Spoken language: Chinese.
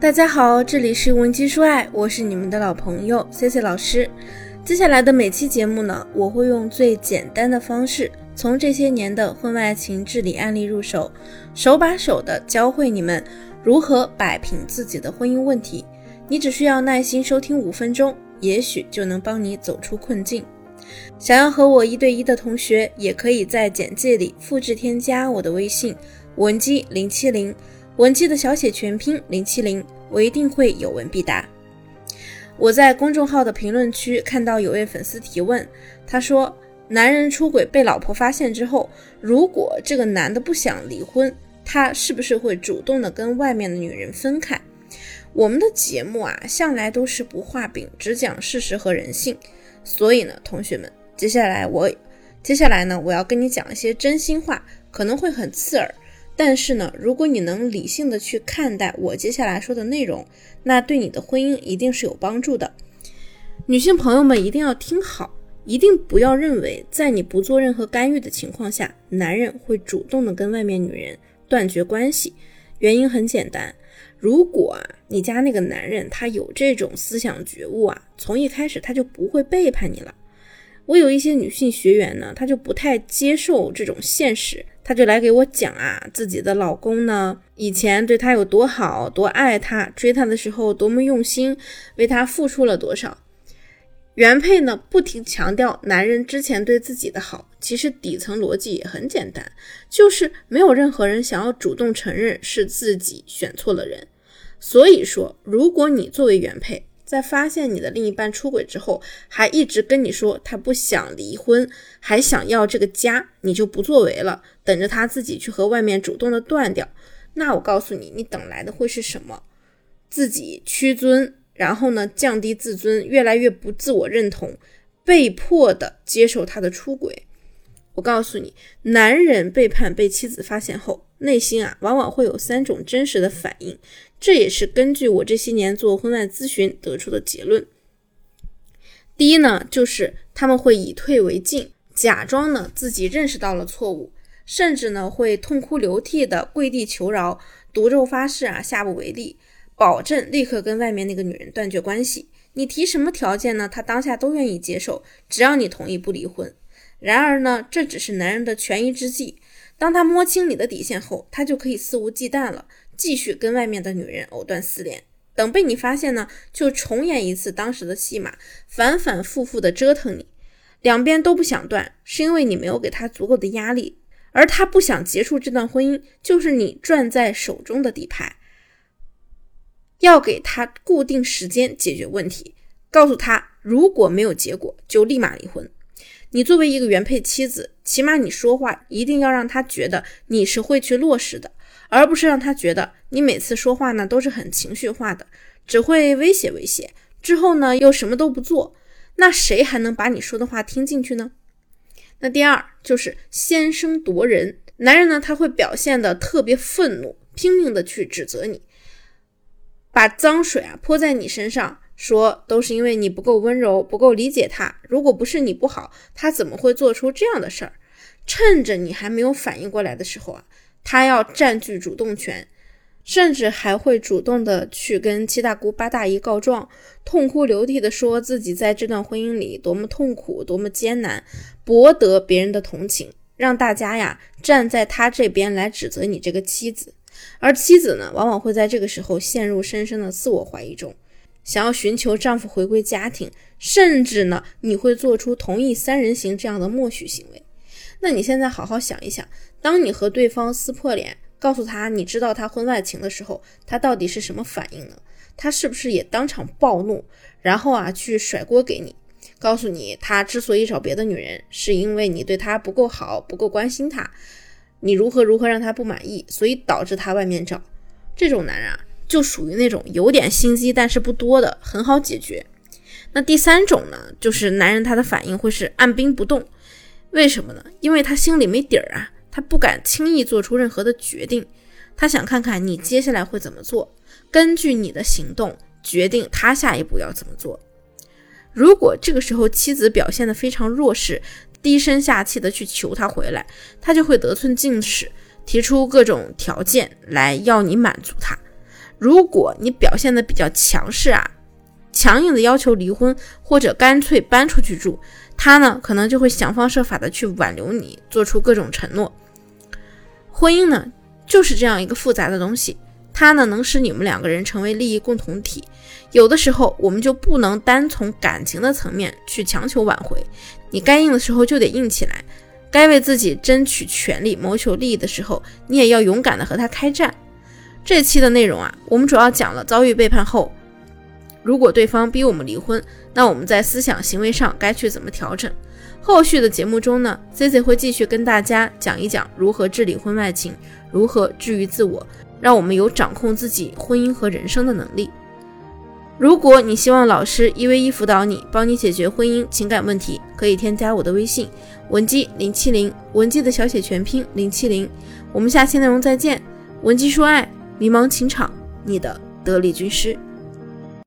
大家好，这里是文姬说爱，我是你们的老朋友 C C 老师。接下来的每期节目呢，我会用最简单的方式，从这些年的婚外情治理案例入手，手把手的教会你们如何摆平自己的婚姻问题。你只需要耐心收听五分钟，也许就能帮你走出困境。想要和我一对一的同学，也可以在简介里复制添加我的微信文姬零七零。文姬的小写全拼零七零，我一定会有问必答。我在公众号的评论区看到有位粉丝提问，他说：男人出轨被老婆发现之后，如果这个男的不想离婚，他是不是会主动的跟外面的女人分开？我们的节目啊，向来都是不画饼，只讲事实和人性。所以呢，同学们，接下来我接下来呢，我要跟你讲一些真心话，可能会很刺耳。但是呢，如果你能理性的去看待我接下来说的内容，那对你的婚姻一定是有帮助的。女性朋友们一定要听好，一定不要认为在你不做任何干预的情况下，男人会主动的跟外面女人断绝关系。原因很简单，如果啊你家那个男人他有这种思想觉悟啊，从一开始他就不会背叛你了。我有一些女性学员呢，她就不太接受这种现实。她就来给我讲啊，自己的老公呢，以前对她有多好，多爱她，追她的时候多么用心，为她付出了多少。原配呢，不停强调男人之前对自己的好，其实底层逻辑也很简单，就是没有任何人想要主动承认是自己选错了人。所以说，如果你作为原配，在发现你的另一半出轨之后，还一直跟你说他不想离婚，还想要这个家，你就不作为了，等着他自己去和外面主动的断掉。那我告诉你，你等来的会是什么？自己屈尊，然后呢降低自尊，越来越不自我认同，被迫的接受他的出轨。我告诉你，男人背叛被妻子发现后，内心啊往往会有三种真实的反应。这也是根据我这些年做婚外咨询得出的结论。第一呢，就是他们会以退为进，假装呢自己认识到了错误，甚至呢会痛哭流涕的跪地求饶，赌咒发誓啊下不为例，保证立刻跟外面那个女人断绝关系。你提什么条件呢？他当下都愿意接受，只要你同意不离婚。然而呢，这只是男人的权宜之计。当他摸清你的底线后，他就可以肆无忌惮了。继续跟外面的女人藕断丝连，等被你发现呢，就重演一次当时的戏码，反反复复的折腾你，两边都不想断，是因为你没有给他足够的压力，而他不想结束这段婚姻，就是你攥在手中的底牌，要给他固定时间解决问题，告诉他如果没有结果，就立马离婚。你作为一个原配妻子，起码你说话一定要让他觉得你是会去落实的。而不是让他觉得你每次说话呢都是很情绪化的，只会威胁威胁，之后呢又什么都不做，那谁还能把你说的话听进去呢？那第二就是先声夺人，男人呢他会表现的特别愤怒，拼命的去指责你，把脏水啊泼在你身上，说都是因为你不够温柔，不够理解他，如果不是你不好，他怎么会做出这样的事儿？趁着你还没有反应过来的时候啊。他要占据主动权，甚至还会主动的去跟七大姑八大姨告状，痛哭流涕的说自己在这段婚姻里多么痛苦，多么艰难，博得别人的同情，让大家呀站在他这边来指责你这个妻子。而妻子呢，往往会在这个时候陷入深深的自我怀疑中，想要寻求丈夫回归家庭，甚至呢，你会做出同意三人行这样的默许行为。那你现在好好想一想。当你和对方撕破脸，告诉他你知道他婚外情的时候，他到底是什么反应呢？他是不是也当场暴怒，然后啊去甩锅给你，告诉你他之所以找别的女人，是因为你对他不够好，不够关心他，你如何如何让他不满意，所以导致他外面找。这种男人啊，就属于那种有点心机但是不多的，很好解决。那第三种呢，就是男人他的反应会是按兵不动，为什么呢？因为他心里没底儿啊。他不敢轻易做出任何的决定，他想看看你接下来会怎么做，根据你的行动决定他下一步要怎么做。如果这个时候妻子表现得非常弱势，低声下气的去求他回来，他就会得寸进尺，提出各种条件来要你满足他。如果你表现的比较强势啊，强硬的要求离婚，或者干脆搬出去住，他呢可能就会想方设法的去挽留你，做出各种承诺。婚姻呢就是这样一个复杂的东西，它呢能使你们两个人成为利益共同体。有的时候我们就不能单从感情的层面去强求挽回，你该硬的时候就得硬起来，该为自己争取权利、谋求利益的时候，你也要勇敢的和他开战。这期的内容啊，我们主要讲了遭遇背叛后，如果对方逼我们离婚，那我们在思想行为上该去怎么调整？后续的节目中呢，C C 会继续跟大家讲一讲如何治理婚外情，如何治愈自我，让我们有掌控自己婚姻和人生的能力。如果你希望老师一 v 一辅导你，帮你解决婚姻情感问题，可以添加我的微信文姬零七零，文姬的小写全拼零七零。我们下期内容再见，文姬说爱。迷茫情场，你的得力军师。